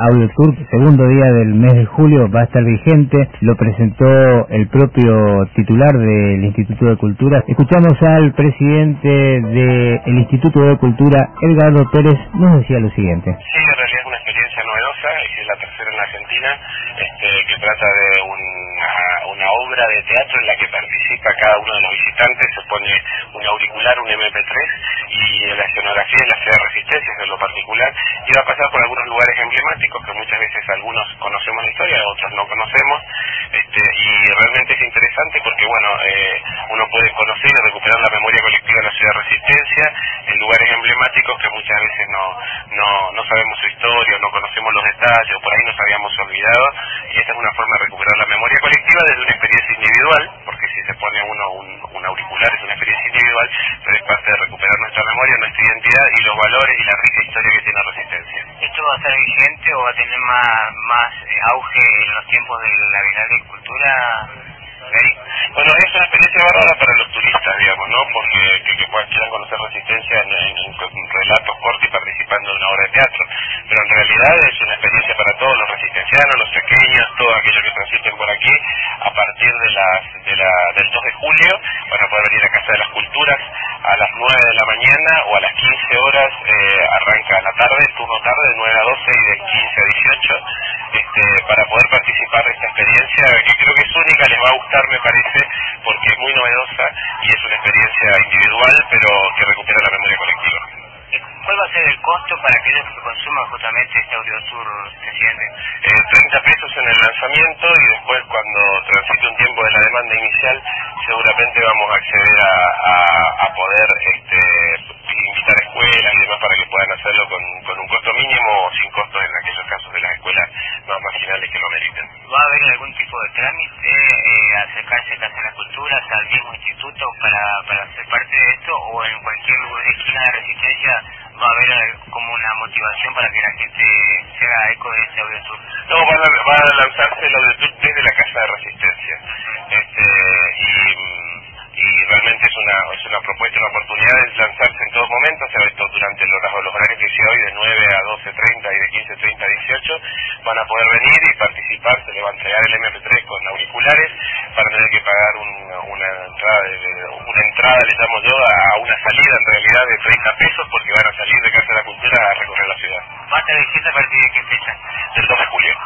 Audio Tour, segundo día del mes de julio, va a estar vigente. Lo presentó el propio titular del Instituto de Cultura. Escuchamos al presidente del Instituto de Cultura, Edgardo Pérez, nos decía lo siguiente. Sí, en realidad es una experiencia novedosa, es la tercera en Argentina, este, que trata de una, una obra de teatro en la que participa cada uno de los visitantes, se pone un auricular, un MP3, y la escenografía es la ciudad de resistencia, en lo particular, y va a pasar por algunos lugares emblemáticos que muchas veces algunos conocemos la historia, otros no conocemos, este, y realmente es interesante porque, bueno, eh, uno puede conocer y recuperar la memoria colectiva de la ciudad de resistencia en lugares emblemáticos que muchas veces no, no, no sabemos su historia, no conocemos los detalles, por ahí nos habíamos olvidado, y esta es una forma de recuperar la memoria colectiva desde una experiencia individual, porque si se pone uno un, un auricular es una experiencia individual, pero es parte de recuperar nuestra memoria, nuestra identidad y los valores y la rica historia que tiene Resistencia. ¿Esto va a estar vigente o va a tener más, más eh, auge en los tiempos de la Bienal de Cultura? Bueno, es una experiencia bárbara para los turistas, digamos, ¿no? Porque que, que puedan, quieran conocer Resistencia en, en, en, relatos cortos y participando en una obra de teatro. Pero en realidad es una experiencia para todos los resistencianos, los pequeños, todos por aquí. A partir de las, de la, del 2 de julio van a poder venir a Casa de las Culturas a las 9 de la mañana o a las 15 horas eh, arranca la tarde, turno tarde de 9 a 12 y de 15 a 18 este, para poder participar de esta experiencia que creo que es única, les va a gustar me parece porque es muy novedosa y es una experiencia individual pero que recupera la memoria colectiva. ¿Cuál va a ser el costo para aquellos que consuman justamente este audio tour, presidente? Eh, 30 pesos en el lanzamiento y después cuando transite un tiempo de la demanda inicial seguramente vamos a acceder a, a, a poder este, invitar escuelas y demás para que puedan hacerlo con, con un costo mínimo o sin costo en aquellos casos de las escuelas más marginales que lo meriten. ¿Va a haber algún tipo de trámite, eh, acercarse a Casa de las Culturas, al mismo instituto para, para ser parte de esto o en cualquier esquina de resistencia va a haber como una motivación para que la gente se haga eco de este audio tour? No, va a, va a lanzarse el audio tour desde la Casa de Resistencia. Este, y y realmente es una es una propuesta, una oportunidad de lanzarse en todo momento, o sea, durante los, los horarios que hice hoy de 9 a 12.30 y de 15.30 a 18, van a poder venir y participar, se le va a entregar el MP3 con auriculares para tener que pagar un, una entrada, de, una entrada le llamo yo, a una salida en realidad de 30 pesos porque van a salir de Casa de la Cultura a recorrer la ciudad. ¿Va a vigente a partir de qué fecha? Del 2 de julio.